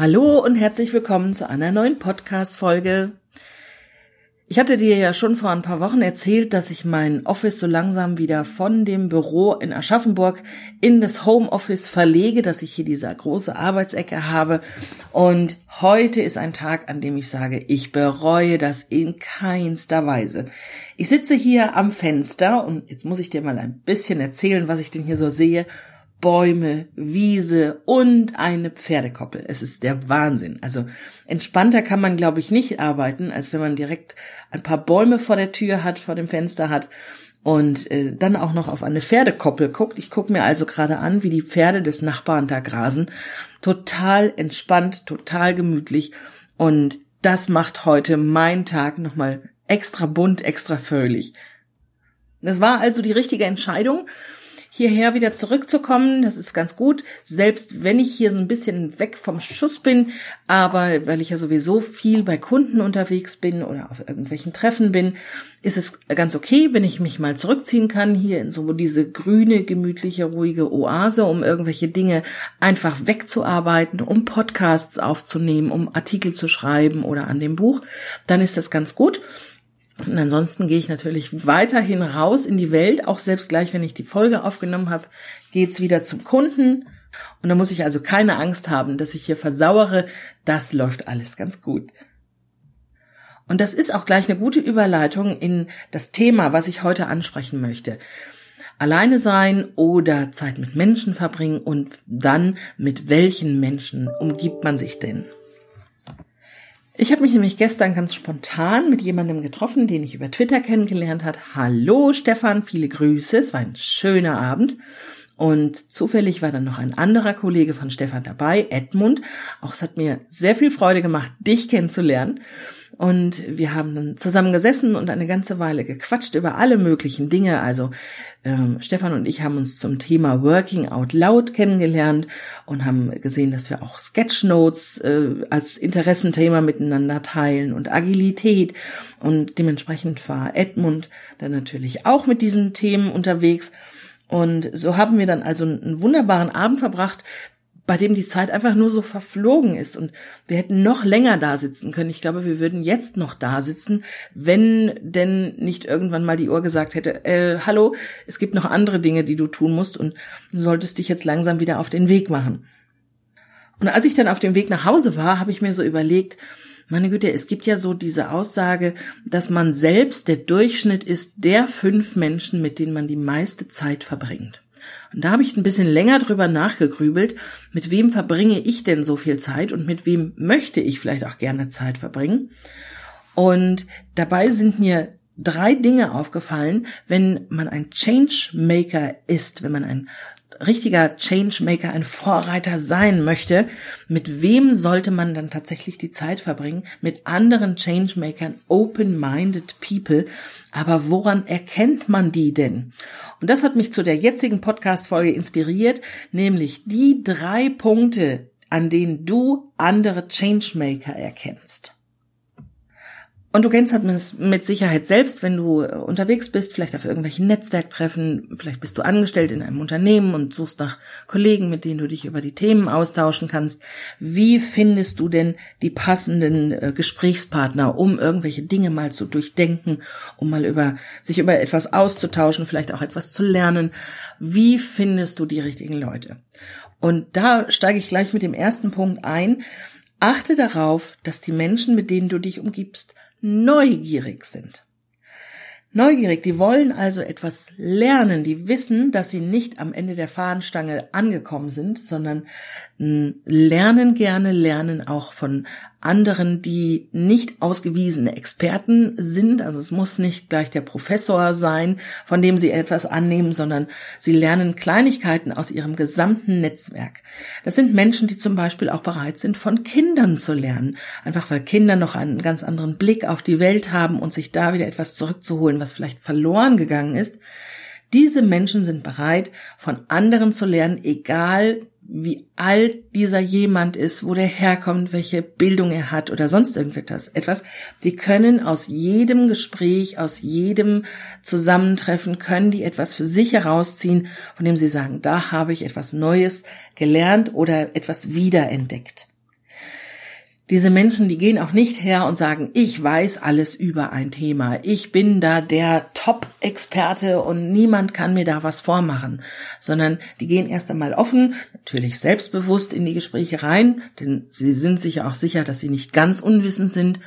Hallo und herzlich willkommen zu einer neuen Podcast-Folge. Ich hatte dir ja schon vor ein paar Wochen erzählt, dass ich mein Office so langsam wieder von dem Büro in Aschaffenburg in das Homeoffice verlege, dass ich hier diese große Arbeitsecke habe. Und heute ist ein Tag, an dem ich sage, ich bereue das in keinster Weise. Ich sitze hier am Fenster und jetzt muss ich dir mal ein bisschen erzählen, was ich denn hier so sehe. Bäume, Wiese und eine Pferdekoppel. Es ist der Wahnsinn. Also entspannter kann man, glaube ich, nicht arbeiten, als wenn man direkt ein paar Bäume vor der Tür hat, vor dem Fenster hat und äh, dann auch noch auf eine Pferdekoppel guckt. Ich gucke mir also gerade an, wie die Pferde des Nachbarn da grasen. Total entspannt, total gemütlich und das macht heute mein Tag nochmal extra bunt, extra fröhlich. Das war also die richtige Entscheidung hierher wieder zurückzukommen. Das ist ganz gut, selbst wenn ich hier so ein bisschen weg vom Schuss bin, aber weil ich ja sowieso viel bei Kunden unterwegs bin oder auf irgendwelchen Treffen bin, ist es ganz okay, wenn ich mich mal zurückziehen kann, hier in so diese grüne, gemütliche, ruhige Oase, um irgendwelche Dinge einfach wegzuarbeiten, um Podcasts aufzunehmen, um Artikel zu schreiben oder an dem Buch, dann ist das ganz gut. Und ansonsten gehe ich natürlich weiterhin raus in die Welt, auch selbst gleich, wenn ich die Folge aufgenommen habe, geht's wieder zum Kunden. Und da muss ich also keine Angst haben, dass ich hier versauere. Das läuft alles ganz gut. Und das ist auch gleich eine gute Überleitung in das Thema, was ich heute ansprechen möchte. Alleine sein oder Zeit mit Menschen verbringen und dann mit welchen Menschen umgibt man sich denn? Ich habe mich nämlich gestern ganz spontan mit jemandem getroffen, den ich über Twitter kennengelernt hat. Hallo Stefan, viele Grüße. Es war ein schöner Abend. Und zufällig war dann noch ein anderer Kollege von Stefan dabei, Edmund. Auch es hat mir sehr viel Freude gemacht, dich kennenzulernen. Und wir haben dann zusammen gesessen und eine ganze Weile gequatscht über alle möglichen Dinge. Also ähm, Stefan und ich haben uns zum Thema Working Out Loud kennengelernt und haben gesehen, dass wir auch Sketchnotes äh, als Interessenthema miteinander teilen und Agilität. Und dementsprechend war Edmund dann natürlich auch mit diesen Themen unterwegs. Und so haben wir dann also einen wunderbaren Abend verbracht, bei dem die Zeit einfach nur so verflogen ist und wir hätten noch länger da sitzen können. Ich glaube, wir würden jetzt noch da sitzen, wenn denn nicht irgendwann mal die Uhr gesagt hätte, äh, hallo, es gibt noch andere Dinge, die du tun musst und du solltest dich jetzt langsam wieder auf den Weg machen. Und als ich dann auf dem Weg nach Hause war, habe ich mir so überlegt, meine Güte, es gibt ja so diese Aussage, dass man selbst der Durchschnitt ist der fünf Menschen, mit denen man die meiste Zeit verbringt. Und da habe ich ein bisschen länger drüber nachgegrübelt, mit wem verbringe ich denn so viel Zeit und mit wem möchte ich vielleicht auch gerne Zeit verbringen. Und dabei sind mir drei Dinge aufgefallen, wenn man ein Changemaker ist, wenn man ein richtiger Changemaker, ein Vorreiter sein möchte, mit wem sollte man dann tatsächlich die Zeit verbringen? Mit anderen Changemakern, open-minded people. Aber woran erkennt man die denn? Und das hat mich zu der jetzigen Podcast-Folge inspiriert, nämlich die drei Punkte, an denen du andere Changemaker erkennst. Und du kennst das mit Sicherheit selbst, wenn du äh, unterwegs bist, vielleicht auf irgendwelchen Netzwerktreffen, vielleicht bist du angestellt in einem Unternehmen und suchst nach Kollegen, mit denen du dich über die Themen austauschen kannst. Wie findest du denn die passenden äh, Gesprächspartner, um irgendwelche Dinge mal zu durchdenken, um mal über, sich über etwas auszutauschen, vielleicht auch etwas zu lernen? Wie findest du die richtigen Leute? Und da steige ich gleich mit dem ersten Punkt ein. Achte darauf, dass die Menschen, mit denen du dich umgibst, neugierig sind. Neugierig, die wollen also etwas lernen, die wissen, dass sie nicht am Ende der Fahnenstange angekommen sind, sondern lernen gerne, lernen auch von anderen, die nicht ausgewiesene Experten sind. Also es muss nicht gleich der Professor sein, von dem sie etwas annehmen, sondern sie lernen Kleinigkeiten aus ihrem gesamten Netzwerk. Das sind Menschen, die zum Beispiel auch bereit sind, von Kindern zu lernen. Einfach weil Kinder noch einen ganz anderen Blick auf die Welt haben und sich da wieder etwas zurückzuholen, was vielleicht verloren gegangen ist. Diese Menschen sind bereit, von anderen zu lernen, egal wie alt dieser jemand ist, wo der herkommt, welche Bildung er hat oder sonst irgendetwas. Etwas. Die können aus jedem Gespräch, aus jedem Zusammentreffen, können die etwas für sich herausziehen, von dem sie sagen, da habe ich etwas Neues gelernt oder etwas wiederentdeckt. Diese Menschen, die gehen auch nicht her und sagen, ich weiß alles über ein Thema, ich bin da der Top-Experte und niemand kann mir da was vormachen, sondern die gehen erst einmal offen, natürlich selbstbewusst in die Gespräche rein, denn sie sind sich auch sicher, dass sie nicht ganz unwissend sind,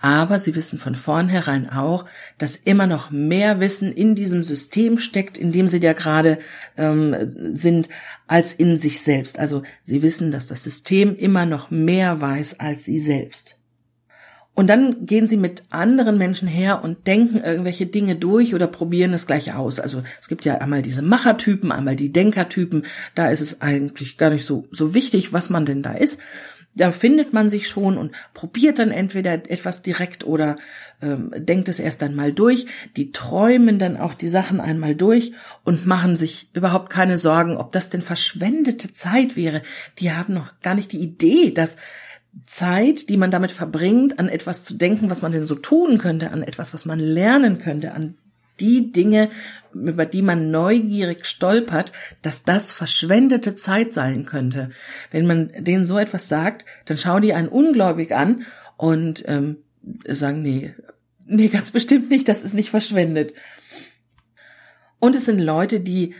aber sie wissen von vornherein auch, dass immer noch mehr Wissen in diesem System steckt, in dem sie ja gerade ähm, sind, als in sich selbst. Also sie wissen, dass das System immer noch mehr weiß als sie selbst. Und dann gehen sie mit anderen Menschen her und denken irgendwelche Dinge durch oder probieren es gleich aus. Also es gibt ja einmal diese Machertypen, einmal die Denkertypen. Da ist es eigentlich gar nicht so, so wichtig, was man denn da ist da findet man sich schon und probiert dann entweder etwas direkt oder ähm, denkt es erst einmal durch. Die träumen dann auch die Sachen einmal durch und machen sich überhaupt keine Sorgen, ob das denn verschwendete Zeit wäre. Die haben noch gar nicht die Idee, dass Zeit, die man damit verbringt, an etwas zu denken, was man denn so tun könnte, an etwas, was man lernen könnte, an die Dinge, über die man neugierig stolpert, dass das verschwendete Zeit sein könnte. Wenn man denen so etwas sagt, dann schauen die einen ungläubig an und ähm, sagen, nee, nee, ganz bestimmt nicht, das ist nicht verschwendet. Und es sind Leute, die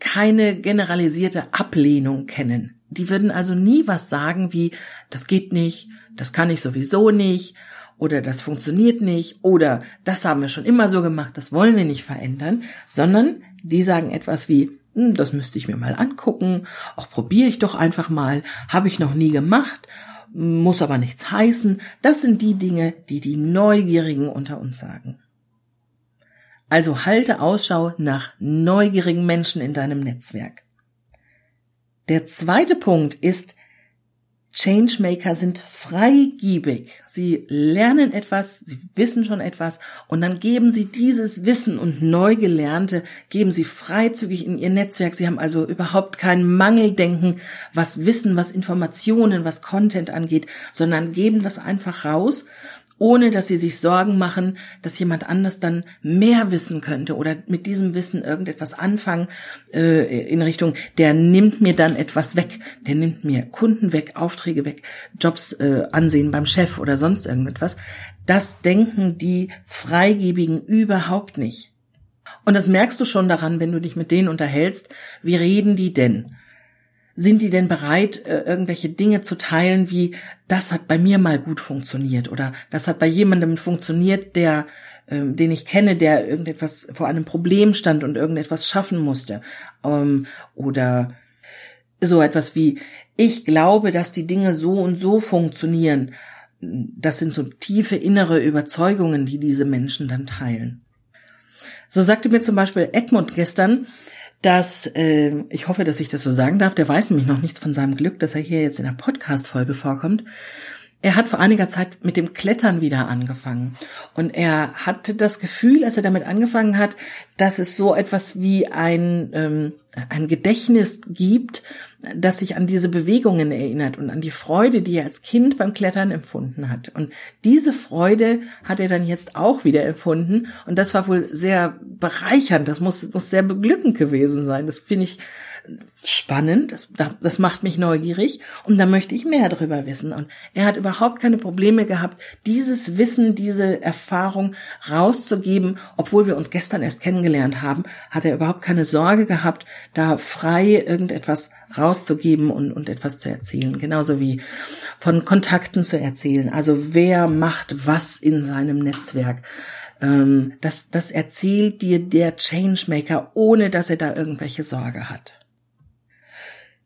keine generalisierte Ablehnung kennen. Die würden also nie was sagen wie, das geht nicht, das kann ich sowieso nicht oder das funktioniert nicht oder das haben wir schon immer so gemacht, das wollen wir nicht verändern, sondern die sagen etwas wie, hm, das müsste ich mir mal angucken, auch probiere ich doch einfach mal, habe ich noch nie gemacht, muss aber nichts heißen. Das sind die Dinge, die die Neugierigen unter uns sagen. Also halte Ausschau nach neugierigen Menschen in deinem Netzwerk. Der zweite Punkt ist, Changemaker sind freigiebig. Sie lernen etwas, sie wissen schon etwas und dann geben sie dieses Wissen und Neugelernte, geben sie freizügig in ihr Netzwerk. Sie haben also überhaupt kein Mangeldenken, was Wissen, was Informationen, was Content angeht, sondern geben das einfach raus ohne dass sie sich Sorgen machen, dass jemand anders dann mehr wissen könnte oder mit diesem Wissen irgendetwas anfangen äh, in Richtung, der nimmt mir dann etwas weg, der nimmt mir Kunden weg, Aufträge weg, Jobs äh, ansehen beim Chef oder sonst irgendetwas. Das denken die Freigebigen überhaupt nicht. Und das merkst du schon daran, wenn du dich mit denen unterhältst. Wie reden die denn? Sind die denn bereit, äh, irgendwelche Dinge zu teilen, wie das hat bei mir mal gut funktioniert oder das hat bei jemandem funktioniert, der ähm, den ich kenne, der irgendetwas vor einem Problem stand und irgendetwas schaffen musste ähm, oder so etwas wie ich glaube, dass die Dinge so und so funktionieren. Das sind so tiefe innere Überzeugungen, die diese Menschen dann teilen. So sagte mir zum Beispiel Edmund gestern, dass, äh, ich hoffe, dass ich das so sagen darf, der weiß nämlich noch nichts von seinem Glück, dass er hier jetzt in der Podcast-Folge vorkommt. Er hat vor einiger Zeit mit dem Klettern wieder angefangen. Und er hatte das Gefühl, als er damit angefangen hat, dass es so etwas wie ein, ähm, ein Gedächtnis gibt, das sich an diese Bewegungen erinnert und an die Freude, die er als Kind beim Klettern empfunden hat. Und diese Freude hat er dann jetzt auch wieder empfunden. Und das war wohl sehr bereichernd. Das muss, muss sehr beglückend gewesen sein. Das finde ich spannend, das, das macht mich neugierig und da möchte ich mehr darüber wissen. Und er hat überhaupt keine Probleme gehabt, dieses Wissen, diese Erfahrung rauszugeben, obwohl wir uns gestern erst kennengelernt haben, hat er überhaupt keine Sorge gehabt, da frei irgendetwas rauszugeben und, und etwas zu erzählen. Genauso wie von Kontakten zu erzählen. Also wer macht was in seinem Netzwerk ähm, das, das erzählt dir der Changemaker, ohne dass er da irgendwelche Sorge hat.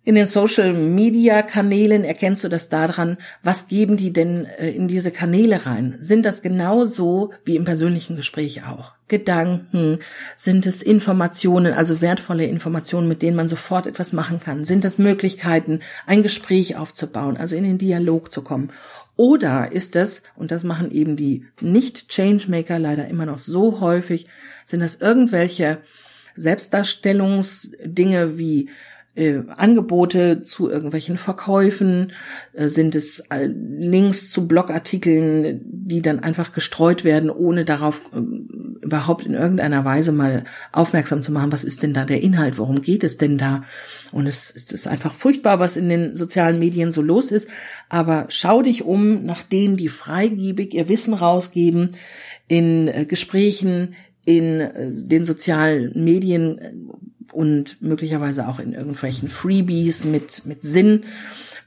In den Social Media Kanälen erkennst du das daran, was geben die denn äh, in diese Kanäle rein? Sind das genauso wie im persönlichen Gespräch auch? Gedanken? Sind es Informationen, also wertvolle Informationen, mit denen man sofort etwas machen kann? Sind es Möglichkeiten, ein Gespräch aufzubauen, also in den Dialog zu kommen? Oder ist es, und das machen eben die Nicht-Changemaker leider immer noch so häufig, sind das irgendwelche Selbstdarstellungsdinge wie äh, Angebote zu irgendwelchen Verkäufen, äh, sind es äh, Links zu Blogartikeln, die dann einfach gestreut werden, ohne darauf äh, überhaupt in irgendeiner Weise mal aufmerksam zu machen, was ist denn da der Inhalt, worum geht es denn da? Und es, ist einfach furchtbar, was in den sozialen Medien so los ist. Aber schau dich um nach denen, die freigebig ihr Wissen rausgeben, in Gesprächen, in den sozialen Medien und möglicherweise auch in irgendwelchen Freebies mit, mit Sinn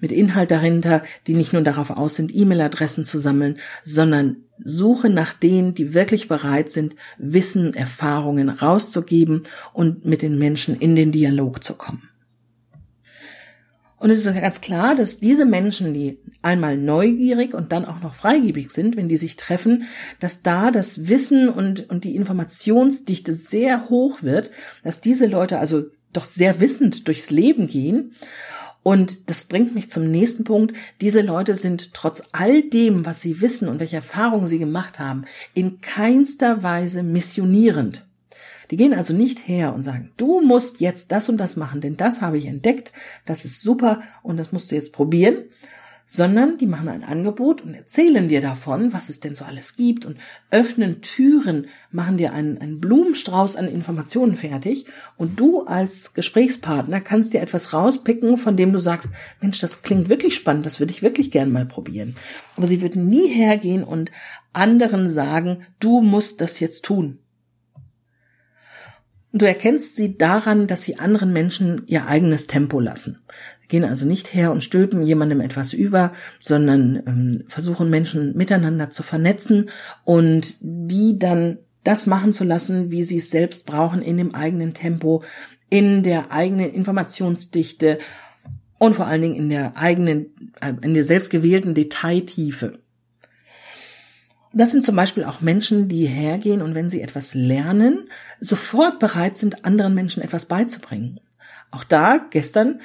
mit Inhalt dahinter, die nicht nur darauf aus sind, E-Mail-Adressen zu sammeln, sondern suche nach denen, die wirklich bereit sind, Wissen, Erfahrungen rauszugeben und mit den Menschen in den Dialog zu kommen. Und es ist ganz klar, dass diese Menschen, die einmal neugierig und dann auch noch freigebig sind, wenn die sich treffen, dass da das Wissen und, und die Informationsdichte sehr hoch wird, dass diese Leute also doch sehr wissend durchs Leben gehen und das bringt mich zum nächsten Punkt. Diese Leute sind trotz all dem, was sie wissen und welche Erfahrungen sie gemacht haben, in keinster Weise missionierend. Die gehen also nicht her und sagen, du musst jetzt das und das machen, denn das habe ich entdeckt, das ist super und das musst du jetzt probieren, sondern die machen ein Angebot und erzählen dir davon, was es denn so alles gibt und öffnen Türen, machen dir einen, einen Blumenstrauß an Informationen fertig und du als Gesprächspartner kannst dir etwas rauspicken, von dem du sagst, Mensch, das klingt wirklich spannend, das würde ich wirklich gern mal probieren. Aber sie würden nie hergehen und anderen sagen, du musst das jetzt tun. Du erkennst sie daran, dass sie anderen Menschen ihr eigenes Tempo lassen gehen also nicht her und stülpen jemandem etwas über, sondern ähm, versuchen Menschen miteinander zu vernetzen und die dann das machen zu lassen, wie sie es selbst brauchen, in dem eigenen Tempo, in der eigenen Informationsdichte und vor allen Dingen in der eigenen, äh, in der selbstgewählten Detailtiefe. Das sind zum Beispiel auch Menschen, die hergehen und wenn sie etwas lernen, sofort bereit sind, anderen Menschen etwas beizubringen. Auch da, gestern,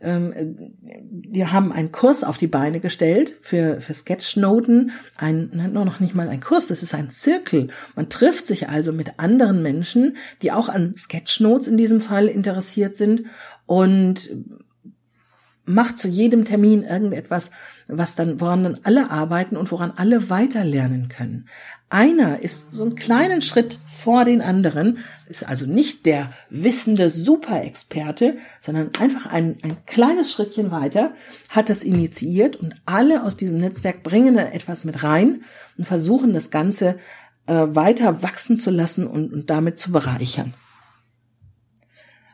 ähm, wir haben einen Kurs auf die Beine gestellt für, für Sketchnoten. Ein, noch nicht mal ein Kurs, das ist ein Zirkel. Man trifft sich also mit anderen Menschen, die auch an Sketchnotes in diesem Fall interessiert sind und macht zu jedem Termin irgendetwas, was dann, woran dann alle arbeiten und woran alle weiterlernen können. Einer ist so einen kleinen Schritt vor den anderen, ist also nicht der wissende Superexperte, sondern einfach ein, ein kleines Schrittchen weiter, hat das initiiert und alle aus diesem Netzwerk bringen da etwas mit rein und versuchen das Ganze äh, weiter wachsen zu lassen und, und damit zu bereichern.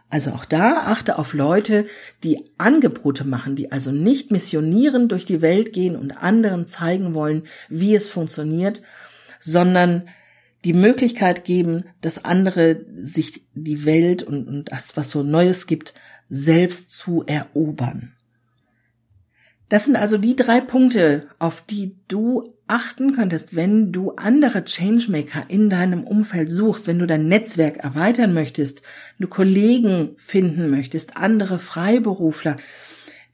Also auch da achte auf Leute, die Angebote machen, die also nicht missionieren durch die Welt gehen und anderen zeigen wollen, wie es funktioniert, sondern die Möglichkeit geben, dass andere sich die Welt und, und das, was so Neues gibt, selbst zu erobern. Das sind also die drei Punkte, auf die du achten könntest, wenn du andere Changemaker in deinem Umfeld suchst, wenn du dein Netzwerk erweitern möchtest, du Kollegen finden möchtest, andere Freiberufler,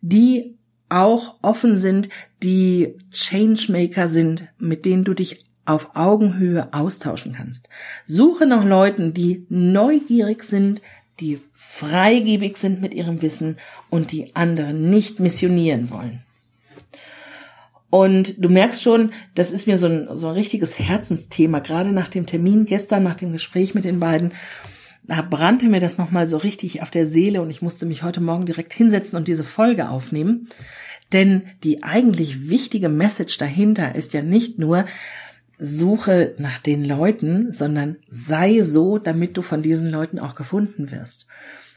die auch offen sind, die Changemaker sind, mit denen du dich auf Augenhöhe austauschen kannst. Suche nach Leuten, die neugierig sind, die freigebig sind mit ihrem Wissen und die anderen nicht missionieren wollen. Und du merkst schon, das ist mir so ein, so ein richtiges Herzensthema, gerade nach dem Termin gestern, nach dem Gespräch mit den beiden. Da brannte mir das nochmal so richtig auf der Seele und ich musste mich heute Morgen direkt hinsetzen und diese Folge aufnehmen. Denn die eigentlich wichtige Message dahinter ist ja nicht nur, suche nach den Leuten, sondern sei so, damit du von diesen Leuten auch gefunden wirst.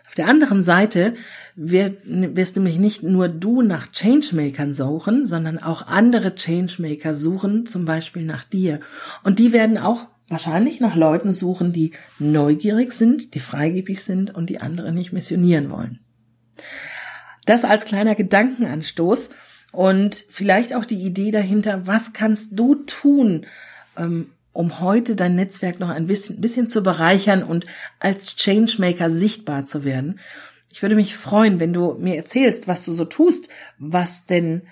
Auf der anderen Seite wirst nämlich nicht nur du nach Changemakern suchen, sondern auch andere Changemaker suchen, zum Beispiel nach dir. Und die werden auch wahrscheinlich nach Leuten suchen, die neugierig sind, die freigebig sind und die andere nicht missionieren wollen. Das als kleiner Gedankenanstoß und vielleicht auch die Idee dahinter, was kannst du tun, um heute dein Netzwerk noch ein bisschen, bisschen zu bereichern und als Changemaker sichtbar zu werden. Ich würde mich freuen, wenn du mir erzählst, was du so tust, was denn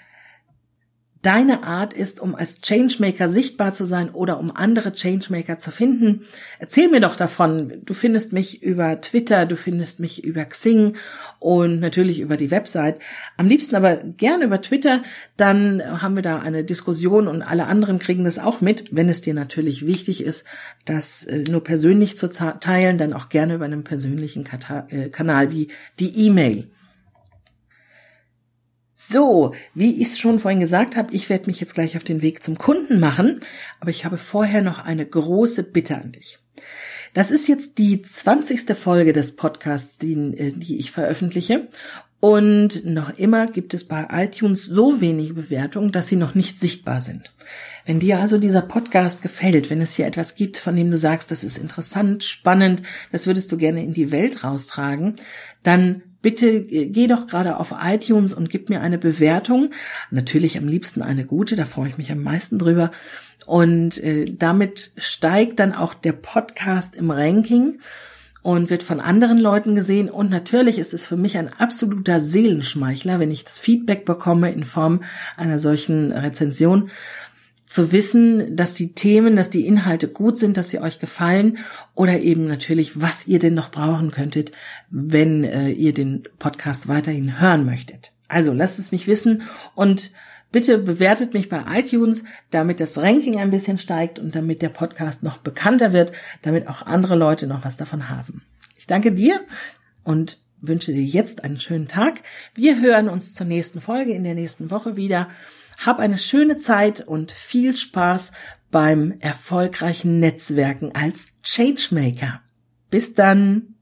deine Art ist, um als Changemaker sichtbar zu sein oder um andere Changemaker zu finden. Erzähl mir doch davon. Du findest mich über Twitter, du findest mich über Xing und natürlich über die Website. Am liebsten aber gerne über Twitter. Dann haben wir da eine Diskussion und alle anderen kriegen das auch mit. Wenn es dir natürlich wichtig ist, das äh, nur persönlich zu teilen, dann auch gerne über einen persönlichen äh, Kanal wie die E-Mail. So, wie ich es schon vorhin gesagt habe, ich werde mich jetzt gleich auf den Weg zum Kunden machen, aber ich habe vorher noch eine große Bitte an dich. Das ist jetzt die zwanzigste Folge des Podcasts, die, äh, die ich veröffentliche. Und noch immer gibt es bei iTunes so wenige Bewertungen, dass sie noch nicht sichtbar sind. Wenn dir also dieser Podcast gefällt, wenn es hier etwas gibt, von dem du sagst, das ist interessant, spannend, das würdest du gerne in die Welt raustragen, dann bitte geh doch gerade auf iTunes und gib mir eine Bewertung. Natürlich am liebsten eine gute, da freue ich mich am meisten drüber. Und äh, damit steigt dann auch der Podcast im Ranking und wird von anderen Leuten gesehen. Und natürlich ist es für mich ein absoluter Seelenschmeichler, wenn ich das Feedback bekomme in Form einer solchen Rezension zu wissen, dass die Themen, dass die Inhalte gut sind, dass sie euch gefallen oder eben natürlich, was ihr denn noch brauchen könntet, wenn äh, ihr den Podcast weiterhin hören möchtet. Also lasst es mich wissen und bitte bewertet mich bei iTunes, damit das Ranking ein bisschen steigt und damit der Podcast noch bekannter wird, damit auch andere Leute noch was davon haben. Ich danke dir und wünsche dir jetzt einen schönen Tag. Wir hören uns zur nächsten Folge in der nächsten Woche wieder. Hab eine schöne Zeit und viel Spaß beim erfolgreichen Netzwerken als Changemaker. Bis dann.